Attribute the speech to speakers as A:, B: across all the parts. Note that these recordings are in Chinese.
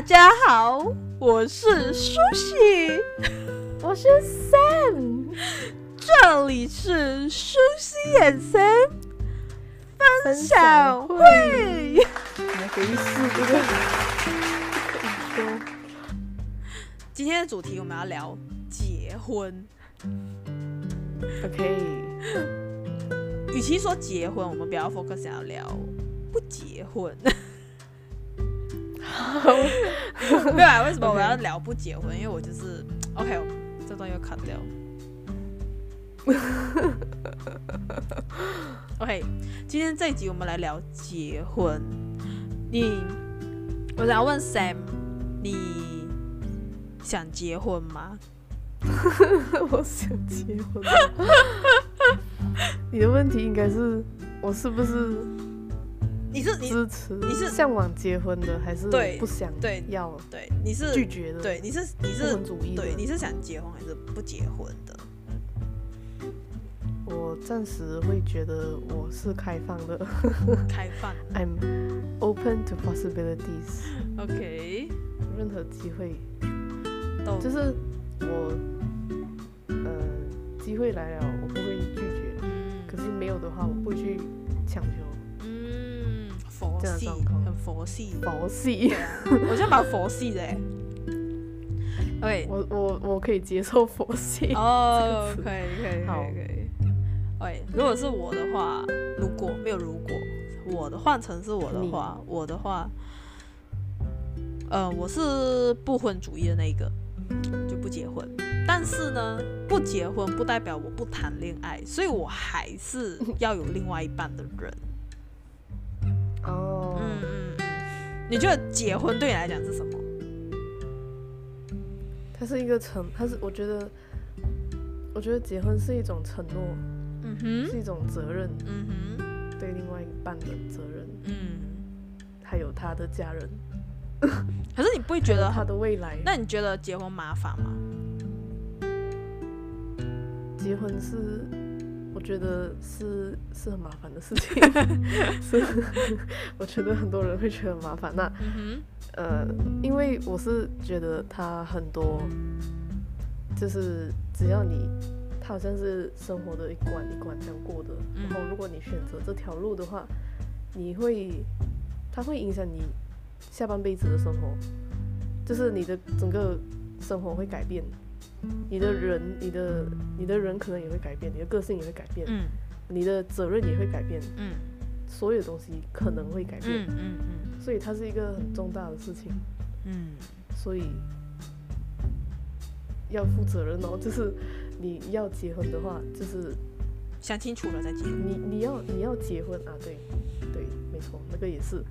A: 大家好，我是苏西，
B: 我是 Sam，
A: 这里是舒希 and Sam 分享会。
B: 来给一试这个。
A: 今天的主题我们要聊结婚。
B: OK。
A: 与其说结婚，我们不要 focus 想要聊不结婚。对啊，为什么 我要聊不结婚.因为我就是 OK，这段又砍掉。OK，今天这一集我们来聊结婚。你，我想要问 Sam，你想结婚吗？
B: 我想结婚。你的问题应该是我是不是？
A: 你是支
B: 持？你是向往结婚的，还是不想？
A: 对，
B: 要
A: 对，你是
B: 拒绝的。
A: 对，你是你是主义对，你是想结婚还是不结婚的？
B: 我暂时会觉得我是开放的，
A: 开放。
B: I'm open to possibilities.
A: OK，
B: 任何机会都就是我，呃，机会来了，我不会拒绝。嗯，可是没有的话，我不会去强求。
A: 佛系，很佛系，
B: 佛系。
A: 我就蛮佛系的。OK，
B: 我我我可以接受佛系。
A: 哦，可以可以可以可以。哎，如果是我的话，如果没有如果，我的换成是我的话，我的话，呃，我是不婚主义的那一个，就不结婚。但是呢，不结婚不代表我不谈恋爱，所以我还是要有另外一半的人。你觉得结婚对你来讲是什么？
B: 它是一个承，它是我觉得，我觉得结婚是一种承诺，
A: 嗯哼，
B: 是一种责任，
A: 嗯哼，
B: 对另外一半的责任，
A: 嗯，
B: 还有他的家人。
A: 可是你不会觉得
B: 他的未来？
A: 那你觉得结婚麻烦吗？
B: 结婚是。觉得是是很麻烦的事情，是我觉得很多人会觉得很麻烦。那、呃，因为我是觉得他很多，就是只要你，他好像是生活的一关一关这样过的。然后如果你选择这条路的话，你会，它会影响你下半辈子的生活，就是你的整个生活会改变。你的人，你的你的人可能也会改变，你的个性也会改变，
A: 嗯，
B: 你的责任也会改变，
A: 嗯，
B: 所有东西可能会改变，
A: 嗯嗯嗯，
B: 所以它是一个很重大的事情，
A: 嗯，
B: 所以要负责任哦，就是你要结婚的话，就是
A: 想清楚了再结婚。
B: 你你要你要结婚啊，对对，没错，那个也是，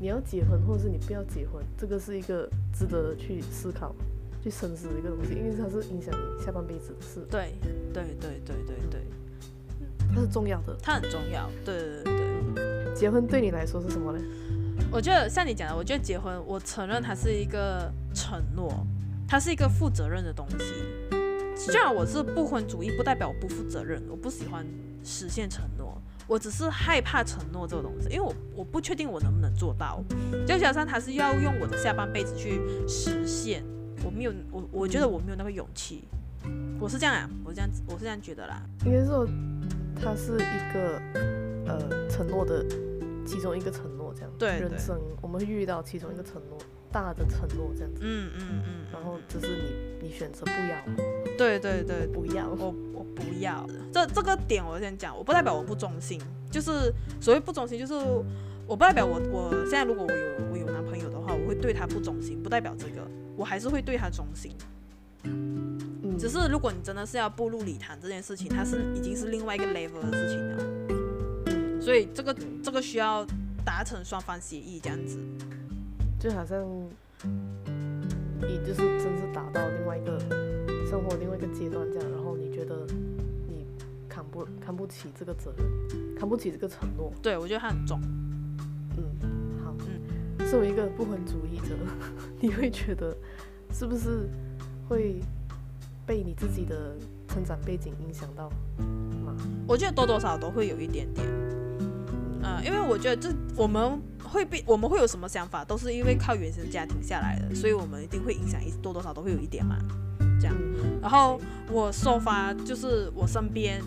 B: 你要结婚或者是你不要结婚，这个是一个值得去思考。去深思的一个东西，因为它是影响你下半辈子的事。
A: 对，对，对，对，对，对，
B: 它是重要的，
A: 它很重要。对，对，对，对。
B: 结婚对你来说是什么呢？
A: 我觉得像你讲的，我觉得结婚，我承认它是一个承诺，它是一个负责任的东西。虽然我是不婚主义，不代表我不负责任，我不喜欢实现承诺，我只是害怕承诺这个东西，因为我我不确定我能不能做到。就加上它是要用我的下半辈子去实现。我没有，我我觉得我没有那个勇气。我是这样啊，我这样子，我是这样觉得啦。
B: 应该说，它是一个呃承诺的其中一个承诺，这样。
A: 对，对。
B: 人生我们会遇到其中一个承诺，大的承诺这样子。
A: 嗯嗯嗯。
B: 然后只是你你选择不要。
A: 对对对，
B: 不要。
A: 我我不要。这这个点我先讲，我不代表我不忠心，就是所谓不忠心，就是我不代表我我现在如果我有我有男朋友的话，我会对他不忠心，不代表这个。我还是会对他忠心，
B: 嗯，
A: 只是如果你真的是要步入礼堂这件事情，它是已经是另外一个 level 的事情了，嗯，所以这个这个需要达成双方协议这样子，
B: 就好像你就是真是达到另外一个生活另外一个阶段这样，然后你觉得你扛不扛不起这个责任，扛不起这个承诺，
A: 对，我觉得它很重。
B: 作为一个不婚主义者，你会觉得是不是会被你自己的成长背景影响到吗？
A: 我觉得多多少少都会有一点点。嗯，因为我觉得这我们会被我们会有什么想法，都是因为靠原生家庭下来的，所以我们一定会影响一多多少都会有一点嘛，这样。然后我说法就是我身边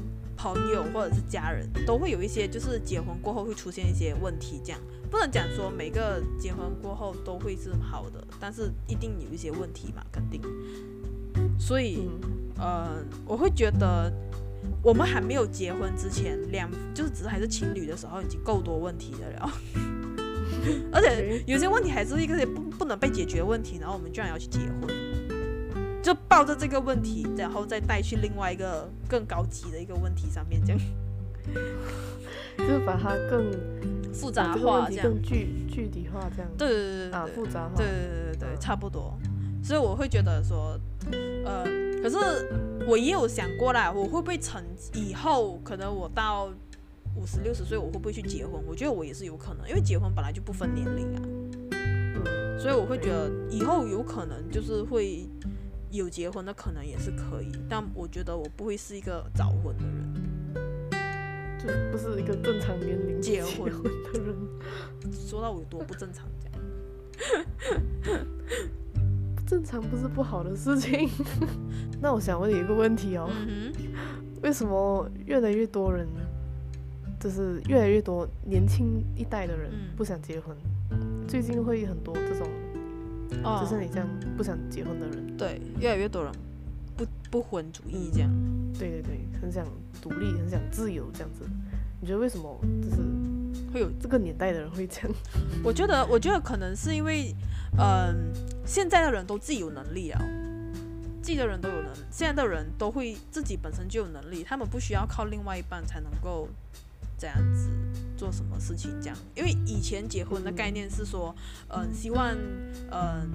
A: 朋友或者是家人都会有一些，就是结婚过后会出现一些问题，这样不能讲说每个结婚过后都会是好的，但是一定有一些问题嘛，肯定。所以，呃，我会觉得。我们还没有结婚之前，两就是只是还是情侣的时候，已经够多问题的了。而且有些问题还是一个不不能被解决问题，然后我们居然要去结婚，就抱着这个问题，然后再带去另外一个更高级的一个问题上面，这样，
B: 就是把它更
A: 复杂化，这样
B: 更具具体化，这样。
A: 对对对对
B: 啊，复杂化。
A: 对对对对对，差不多。所以我会觉得说，呃，可是我也有想过啦，我会不会成以后可能我到五十六十岁，我会不会去结婚？我觉得我也是有可能，因为结婚本来就不分年龄啊。所以我会觉得以后有可能就是会有结婚的可能也是可以，但我觉得我不会是一个早婚的人，
B: 就不是一个正常年龄结婚的人。
A: 说到我有多不正常这样。
B: 正常不是不好的事情。那我想问你一个问题哦，
A: 嗯、
B: 为什么越来越多人，就是越来越多年轻一代的人不想结婚？嗯、最近会很多这种，
A: 哦、
B: 就是你这样不想结婚的人。
A: 对，越来越多人不不婚主义这样。
B: 对对对，很想独立，很想自由这样子。你觉得为什么就是会有这个年代的人会这样？
A: 我觉得，我觉得可能是因为。嗯，现在的人都自己有能力啊，自己的人都有能，现在的人都会自己本身就有能力，他们不需要靠另外一半才能够这样子做什么事情这样。因为以前结婚的概念是说，嗯，希望，嗯，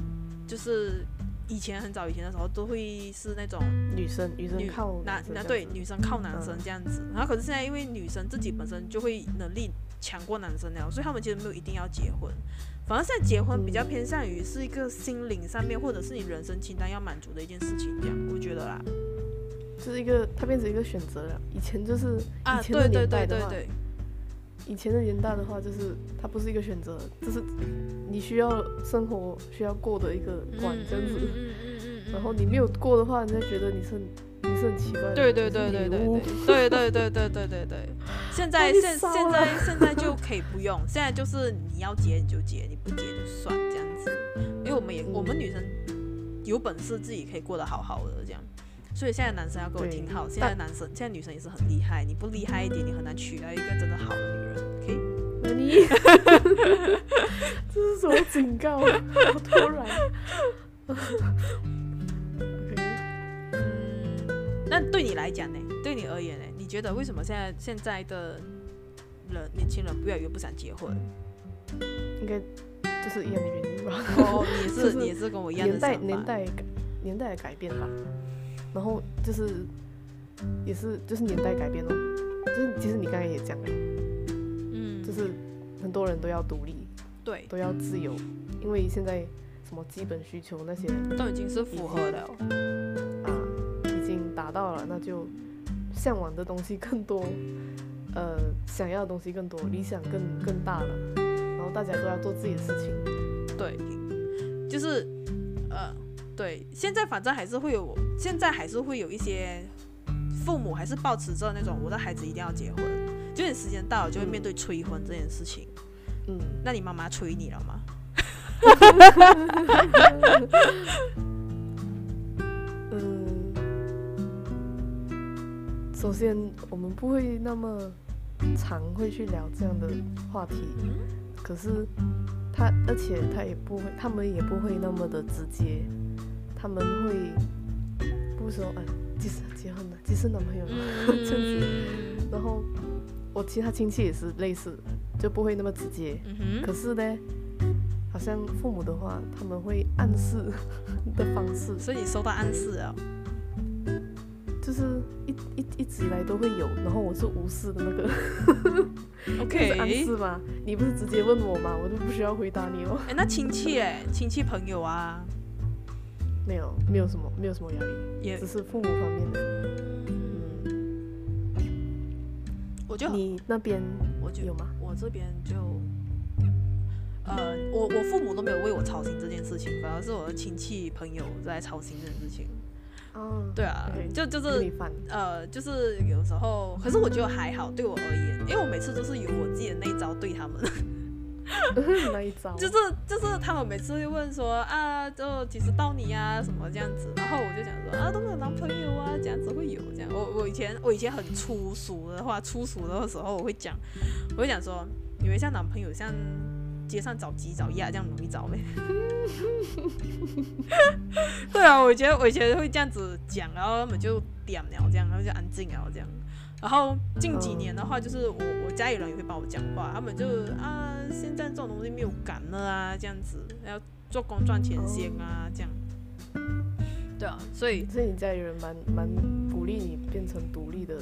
A: 就是以前很早以前的时候都会是那种
B: 女生女生靠
A: 男，男对女生靠男生这样子，然后可是现在因为女生自己本身就会能力强过男生了，所以他们其实没有一定要结婚。反而现在结婚比较偏向于是一个心灵上面，或者是你人生清单要满足的一件事情，这样我觉得啦，
B: 就是一个它变成一个选择了。以前就是以前的年代的话，
A: 啊、对对对对对
B: 以前的年代的话，就是它不是一个选择，就是你需要生活需要过的一个关这样子。然后你没有过的话，人家觉得你是你。是很奇怪的，
A: 对对对对对对对对对对对对对。现在现现在现在就可以不用，现在就是你要结你就结，你不结就算这样子。因为我们也我们女生有本事自己可以过得好好的这样，所以现在男生要给我听好，现在男生现在女生也是很厉害，你不厉害一点，你很难娶到一个真的好的女人。OK？
B: 那你这是什么警告？好突然。
A: 嗯那对你来讲呢？对你而言呢？你觉得为什么现在现在的人年轻人越来越不想结婚？
B: 应该就是一样的原因吧。
A: 哦，你是你是跟我一样的。
B: 年代年代年代的改变吧。然后就是也是就是年代改变了。就是其实你刚才也讲了，嗯，就是很多人都要独立，
A: 对，
B: 都要自由，因为现在什么基本需求那些
A: 都已经是符合了。
B: 啊，已经达到了，那就向往的东西更多，呃，想要的东西更多，理想更更大了，然后大家都要做自己的事情。
A: 对，就是，呃，对，现在反正还是会有，现在还是会有一些父母还是抱持着那种我的孩子一定要结婚，就你时间到了就会面对催婚这件事情。嗯，那你妈妈催你了吗？
B: 嗯首先，我们不会那么常会去聊这样的话题，可是他，而且他也不会，他们也不会那么的直接，他们会不说哎，几时结婚了，几时男朋友了 这样子。然后我其他亲戚也是类似，就不会那么直接。可是呢，好像父母的话，他们会暗示的方式。
A: 所以你收到暗示啊？
B: 就是一一一直以来都会有，然后我是无视的那个，OK，是暗示吗？你不是直接问我吗？我就不需要回答你哦。
A: 哎，那亲戚哎，亲戚朋友啊，
B: 没有，没有什么，没有什么压力，也只是父母方面的。嗯，
A: 我就
B: 你那边
A: 我就
B: 有吗？
A: 我这边就，呃，我我父母都没有为我操心这件事情，反而是我的亲戚朋友在操心这件事情。
B: 嗯，
A: 对啊
B: ，okay,
A: 就就是呃，就是有时候，可是我觉得还好，对我而言，因为我每次都是有我自己的那一招对他们。
B: 那一招？
A: 就是就是他们每次会问说啊，就几时到你啊什么这样子，然后我就想说啊都没有男朋友啊，这样子会有这样。我我以前我以前很粗俗的话，粗俗的时候我会讲，我会讲说，以为像男朋友像街上找鸡找鸭这样容易找呗。对啊，我以前我以前会这样子讲，然后他们就点了这样，然后就安静了这样。然后近几年的话，就是我我家里人也会帮我讲话，他们就啊，现在这种东西没有感了啊，这样子要做工赚钱先啊，这样。对啊，所以
B: 所以你家里人蛮蛮鼓励你变成独立的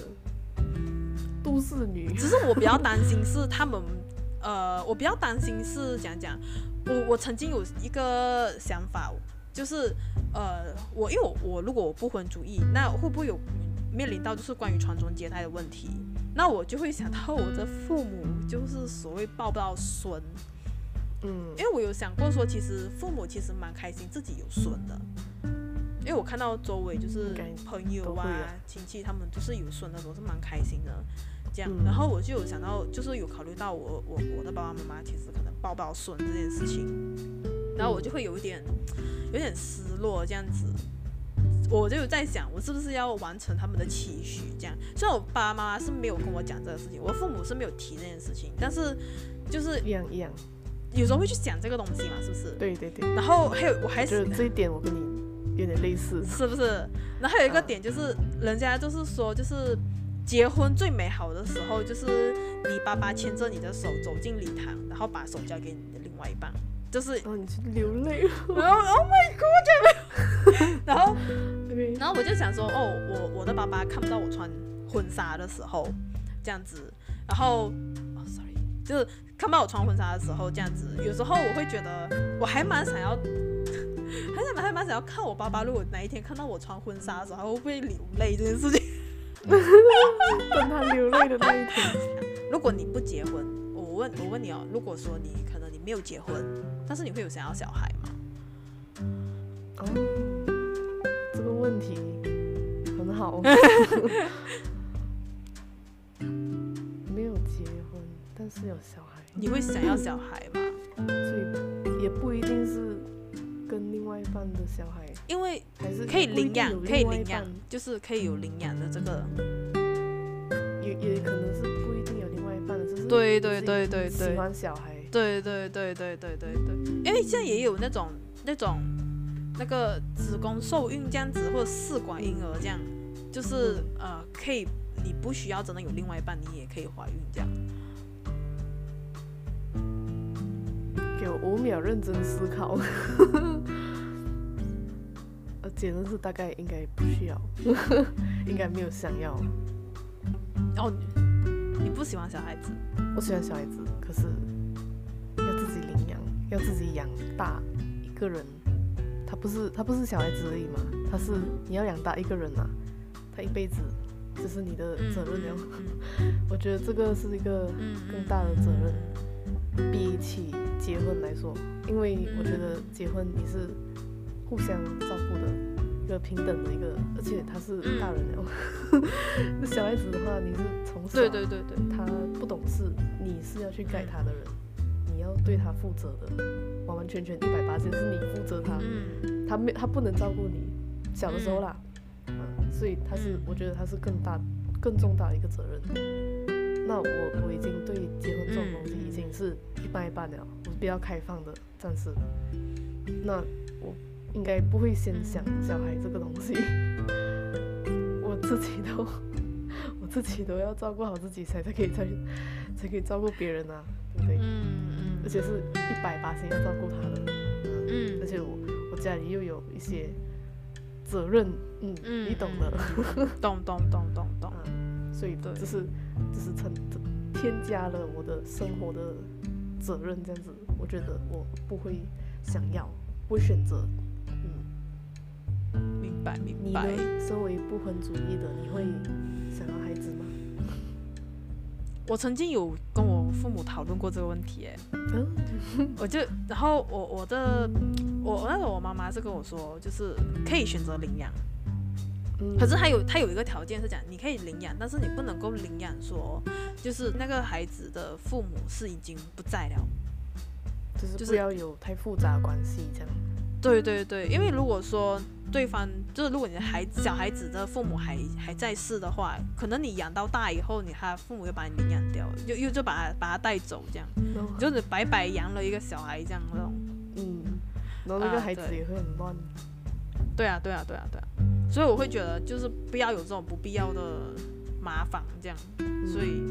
B: 都市女。
A: 只是我比较担心是他们，呃，我比较担心是讲讲，我我曾经有一个想法，就是呃，我因为我我如果我不婚主义，那会不会有？面临到就是关于传宗接代的问题，那我就会想到我的父母就是所谓抱不到孙，嗯，因为我有想过说，其实父母其实蛮开心自己有孙的，因为我看到周围就是朋友啊、亲戚他们就是有孙的，都是蛮开心的，这样，然后我就有想到，就是有考虑到我我我的爸爸妈妈其实可能抱不到孙这件事情，然后我就会有一点有点失落这样子。我就在想，我是不是要完成他们的期许？这样，虽然我爸爸妈妈是没有跟我讲这个事情，我父母是没有提这件事情，但是就是
B: 一样一样，
A: 有时候会去想这个东西嘛，是不是？
B: 对对对。
A: 然后还有，我还
B: 是这一点，我跟你有点类似，
A: 是不是？然后还有一个点就是，啊、人家就是说，就是结婚最美好的时候，就是你爸爸牵着你的手走进礼堂，然后把手交给你的另外一半。就是，
B: 哦，你去流泪，
A: 然后 Oh my God，然后然后我就想说，哦，我我的爸爸看不到我穿婚纱的时候，这样子，然后，哦，sorry，就是看不到我穿婚纱的时候，这样子，有时候我会觉得，我还蛮想要，还想还蛮想要看我爸爸，如果哪一天看到我穿婚纱的时候，还会不会流泪这件事情，
B: 等他流泪的那一天。
A: 如果你不结婚，我问我问你哦，如果说你可能你没有结婚。但是你会有想要小孩吗？
B: 哦，这个问题很好。没有结婚，但是有小孩。
A: 你会想要小孩吗？
B: 所以也不一定是跟另外一半的小孩，
A: 因为
B: 还是
A: 可以领养，可以领养，就是可以有领养的这个。
B: 也也可能是不一定有另外一半的，就是
A: 对对对对对，
B: 喜欢小孩。
A: 对对对对对对对，因为现在也有那种那种那个子宫受孕这样子，或者试管婴儿这样，就是呃可以，你不需要真的有另外一半，你也可以怀孕这样。
B: 给我五秒认真思考，呃，结论是大概应该不需要，应该没有想要。
A: 哦，你不喜欢小孩子？
B: 我喜欢小孩子，可是。要自己领养要自己养大一个人，他不是他不是小孩子而已嘛，他是你要养大一个人啊，他一辈子这是你的责任了。我觉得这个是一个更大的责任，比起结婚来说，因为我觉得结婚你是互相照顾的一个平等的一个，而且他是大人了。那 小孩子的话，你是从小
A: 对对对对，
B: 他不懂事，你是要去改他的人。你要对他负责的，完完全全一百八十是你负责他，嗯、他没他不能照顾你，小的时候啦，所以他是我觉得他是更大更重大的一个责任。那我我已经对结婚这种东西已经是一半一半了，我是比较开放的，暂时。那我应该不会先想小孩这个东西，我自己都我自己都要照顾好自己才才可以才才可以照顾别人啊，对不对？嗯。而且是一百八十要照顾他的，嗯，而且我我家里又有一些责任，嗯，嗯你懂的，
A: 懂懂懂懂懂，
B: 嗯，所以就是就是成添加了我的生活的责任，这样子，我觉得我不会想要，不会选择，
A: 嗯，明白明白。
B: 你呢？身为不婚主义的，你会想要孩子吗？
A: 我曾经有跟我父母讨论过这个问题，哎，我就然后我我的我那时候我妈妈是跟我说，就是可以选择领养，可是他有他有一个条件是讲，你可以领养，但是你不能够领养说，就是那个孩子的父母是已经不在了，
B: 就是不要有太复杂关系这样。
A: 对对对，因为如果说对方就是如果你的孩子小孩子的父母还还在世的话，可能你养到大以后，你他父母又把你领养掉了，又又就把他把他带走这样，哦、就是白白养了一个小孩这样那种。
B: 嗯，然后那个孩子也会很乱。啊
A: 对，对啊对啊对啊对啊，所以我会觉得就是不要有这种不必要的麻烦这样，所以，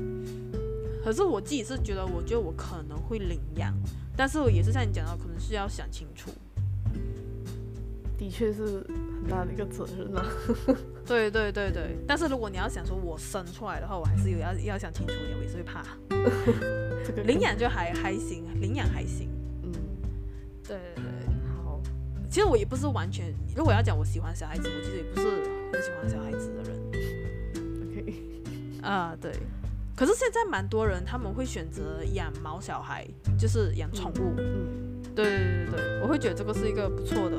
A: 可是我自己是觉得，我觉得我可能会领养，但是我也是像你讲的，可能是要想清楚。
B: 的确是很大的一个责任啊！
A: 对对对对，但是如果你要想说我生出来的话，我还是有要要想清楚一点，我也是会怕。这个领养就还还行，领养还行。嗯，对对对，好。其实我也不是完全，如果要讲我喜欢小孩子，我其实也不是很喜欢小孩子的人。OK，啊对。可是现在蛮多人他们会选择养毛小孩，就是养宠物。嗯，嗯对对对对，我会觉得这个是一个不错的。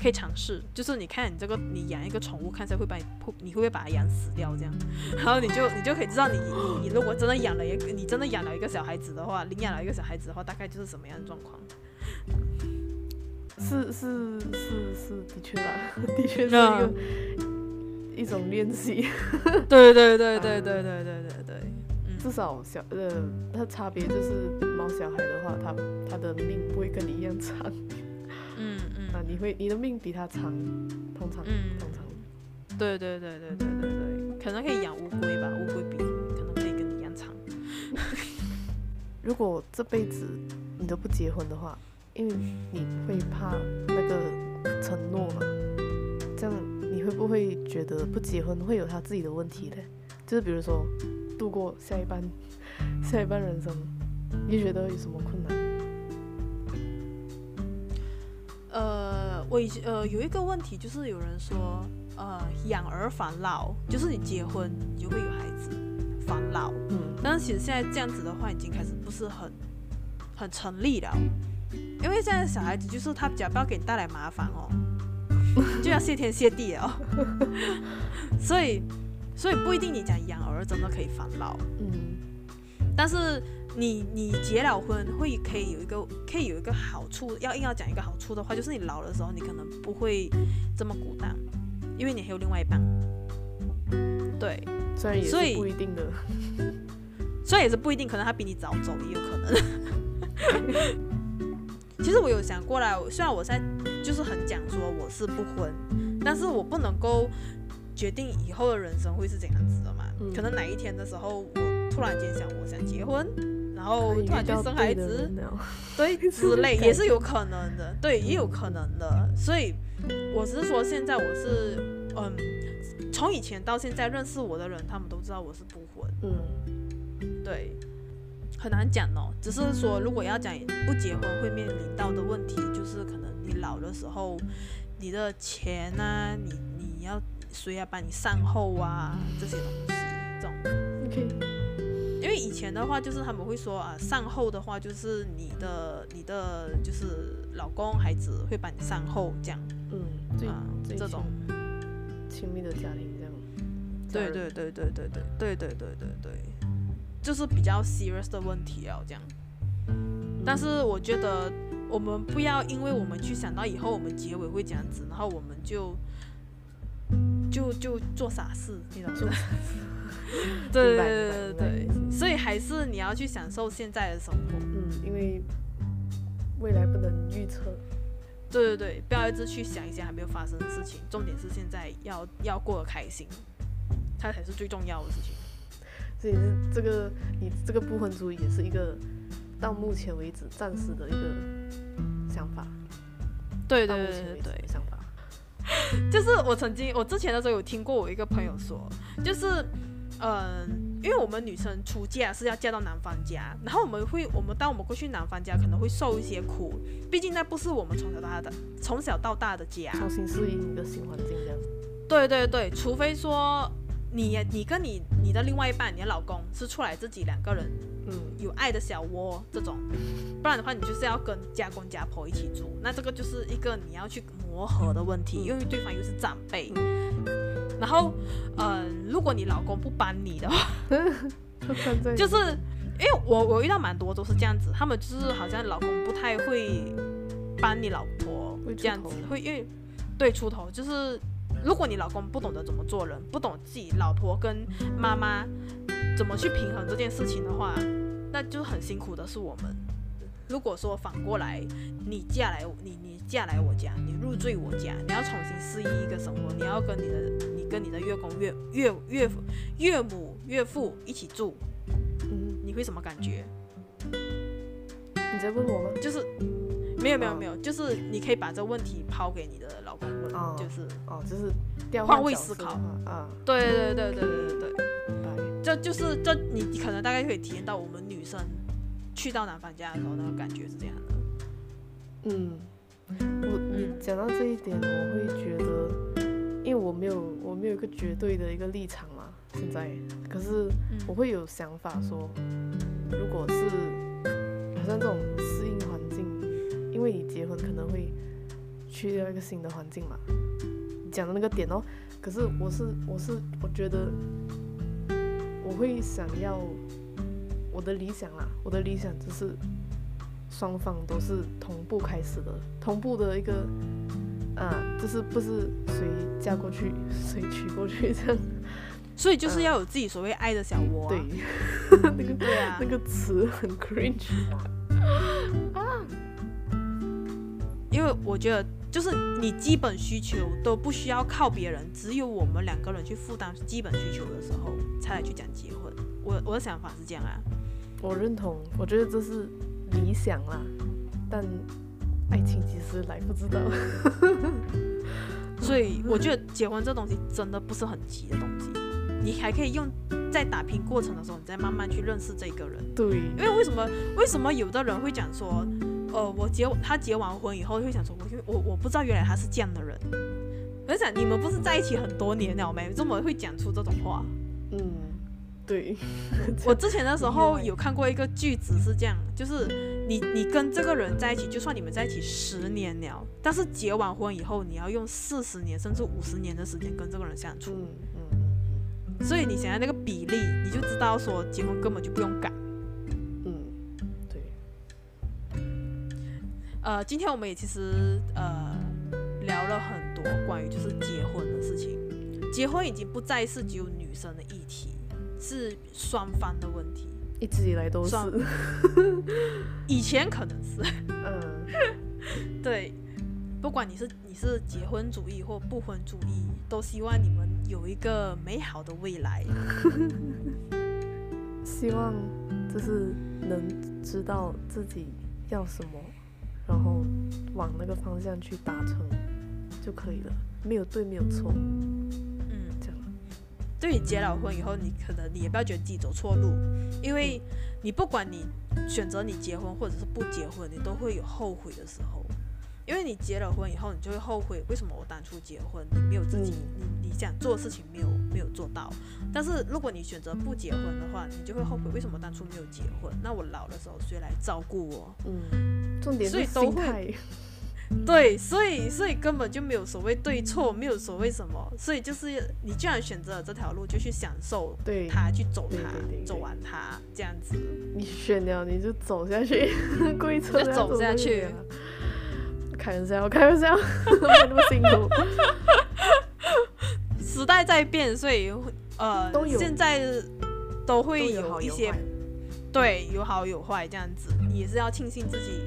A: 可以尝试，就是你看你这个，你养一个宠物，看起来会把你，你会不会把它养死掉这样？然后你就你就可以知道你，你你如果真的养了一个，你真的养了一个小孩子的话，领养了一个小孩子的话，大概就是什么样的状况？
B: 是是是是，的确啦，的确是一个一种练习。
A: 对对对对对对对对对，嗯，
B: 至少小呃，它差别就是猫小孩的话，它它的命不会跟你一样长。啊，你会你的命比他长，通常，嗯，通常，
A: 对对对对对对对，可能可以养乌龟吧，乌龟比可能可以跟你一样长。
B: 如果这辈子你都不结婚的话，因为你会怕那个承诺嘛，这样你会不会觉得不结婚会有他自己的问题呢？就是比如说度过下一半 下一半人生，你觉得有什么困
A: 难？我以前呃有一个问题，就是有人说，呃，养儿防老，就是你结婚你就会有孩子，防老。嗯。但是其实现在这样子的话，已经开始不是很很成立了，因为现在小孩子就是他只要不要给你带来麻烦哦，就要谢天谢地哦。所以所以不一定你讲养儿真的可以防老。嗯。但是。你你结了婚会可以有一个可以有一个好处，要硬要讲一个好处的话，就是你老的时候你可能不会这么孤单，因为你还有另外一半。对，
B: 虽然也是不一定的，
A: 虽然也是不一定，可能他比你早走也有可能。其实我有想过来，虽然我现在就是很讲说我是不婚，但是我不能够决定以后的人生会是怎样子的嘛。嗯、可能哪一天的时候，我突然间想我想结婚。然后突然就生孩子，对 之类也是有可能的，对也有可能的。所以我只是说，现在我是嗯，从以前到现在认识我的人，他们都知道我是不婚。嗯，对，很难讲哦。只是说，如果要讲不结婚会面临到的问题，就是可能你老的时候，你的钱啊，你你要谁要帮你善后啊，这些东西，这种。OK。因为以前的话，就是他们会说啊，善后的话就是你的你的就是老公孩子会帮你善后这样，嗯，啊，这种。
B: 亲密的家庭这样，
A: 对对对对对对对对对对对，就是比较 serious 的问题啊这样。但是我觉得我们不要因为我们去想到以后我们结尾会这样子，然后我们就就就做傻事，你懂吗？对对对对，所以还是你要去享受现在的生活。
B: 嗯，因为未来不能预测。
A: 对对对，不要一直去想一些还没有发生的事情，重点是现在要要过得开心，它才是最重要的事情。
B: 所以这个你这个不婚主义也是一个到目前为止暂时的一个想法。
A: 对对对对对，想法。就是我曾经我之前的时候有听过我一个朋友说，就是。嗯，因为我们女生出嫁是要嫁到男方家，然后我们会，我们当我们过去男方家，可能会受一些苦，毕竟那不是我们从小到大的，从小到大的家，
B: 重新适应一个新环境这样。
A: 对对对，除非说，你你跟你你的另外一半，你的老公是出来自己两个人，
B: 嗯，
A: 有爱的小窝这种，不然的话你就是要跟家公家婆一起住，那这个就是一个你要去磨合的问题，因为对方又是长辈。然后，呃，如果你老公不帮你的话，就是因为我我遇到蛮多都是这样子，他们就是好像老公不太会帮你老婆这样子，会因为对出头就是。如果你老公不懂得怎么做人，不懂自己老婆跟妈妈怎么去平衡这件事情的话，那就很辛苦的是我们。如果说反过来，你嫁来你你嫁来我家，你入赘我家，你要重新适应一个生活，你要跟你的你跟你的岳公岳岳岳父岳母岳父一起住，嗯，你会什么感觉？
B: 你在问我吗？
A: 就是。没有没有没有，就是你可以把这个问题抛给你的老公问，
B: 哦、
A: 就是
B: 哦，就是
A: 换位思考
B: 啊，
A: 对对对对对对对，这就是这你可能大概可以体验到我们女生去到男方家的时候那个感觉是这样的。
B: 嗯，我你讲到这一点，我会觉得，因为我没有我没有一个绝对的一个立场嘛，现在，可是我会有想法说，如果是好像这种适应环境。因为你结婚可能会去到一个新的环境嘛，你讲的那个点哦。可是我是我是我觉得我会想要我的理想啦，我的理想就是双方都是同步开始的，同步的一个啊，就是不是谁嫁过去谁娶过去这样。
A: 所以就是要有自己所谓爱的小窝、啊。
B: 对，那个对啊，那个词很 cringe 啊。
A: 因为我觉得，就是你基本需求都不需要靠别人，只有我们两个人去负担基本需求的时候，才来去讲结婚。我我的想法是这样啊，
B: 我认同，我觉得这是理想啦，但爱情其实来不知道。
A: 所以我觉得结婚这东西真的不是很急的东西，你还可以用在打拼过程的时候，你再慢慢去认识这个人。
B: 对，
A: 因为为什么为什么有的人会讲说？呃，我结他结完婚以后会想说，我我我不知道原来他是这样的人。我想你们不是在一起很多年了没？怎么会讲出这种话？
B: 嗯，对。
A: 我之前的时候有看过一个句子是这样，就是你你跟这个人在一起，就算你们在一起十年了，但是结完婚以后，你要用四十年甚至五十年的时间跟这个人相处。嗯嗯嗯。所以你想要那个比例，你就知道说结婚根本就不用赶。呃，今天我们也其实呃聊了很多关于就是结婚的事情。结婚已经不再是只有女生的议题，是双方的问题。
B: 一直以来都是。
A: 以前可能是。
B: 嗯。
A: 对，不管你是你是结婚主义或不婚主义，都希望你们有一个美好的未来。
B: 希望就是能知道自己要什么。然后往那个方向去达成就可以了，没有对，没有
A: 错。对你结了婚以后，你可能你也不要觉得自己走错路，因为你不管你选择你结婚或者是不结婚，你都会有后悔的时候。因为你结了婚以后，你就会后悔，为什么我当初结婚，你没有自己，你你想做的事情没有没有做到。但是如果你选择不结婚的话，你就会后悔，为什么当初没有结婚？那我老的时候谁来照顾我？
B: 嗯，重点是
A: 所以都会。对，所以所以根本就没有所谓对错，没有所谓什么。所以就是你既然选择了这条路，就去享受它，去走它，走完它，这样子。
B: 你选了，你就走下去，跪车
A: 就走下去。
B: 开玩笑，开玩笑，没那么辛苦。
A: 时代在变，所以呃，都现在都会有一些有对有好有坏这样子。你也是要庆幸自己，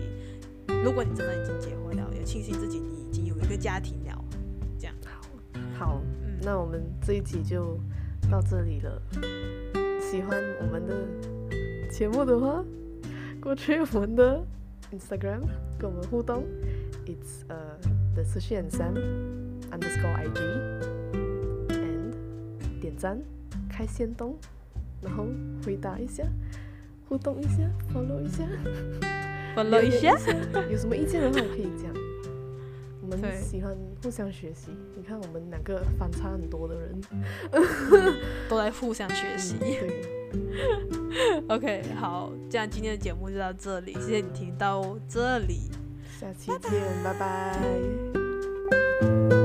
A: 如果你真的已经结婚庆幸自己你已经有一个家庭了。这样
B: 好，好，嗯，那我们这一集就到这里了。喜欢我们的节目的话，过去我们的 Instagram 跟我们互动。It's uh the Sushi and Sam underscore IG and 点赞开先动，然后回答一下，互动一下，follow 一下，
A: follow 一下，
B: 有什么意见的话可以讲。们喜欢互相学习。你看，我们两个反差很多的人，
A: 嗯、都在互相学习。
B: 对，
A: OK，好，这样今天的节目就到这里，谢谢你听到这里，
B: 下期见，拜拜。拜拜。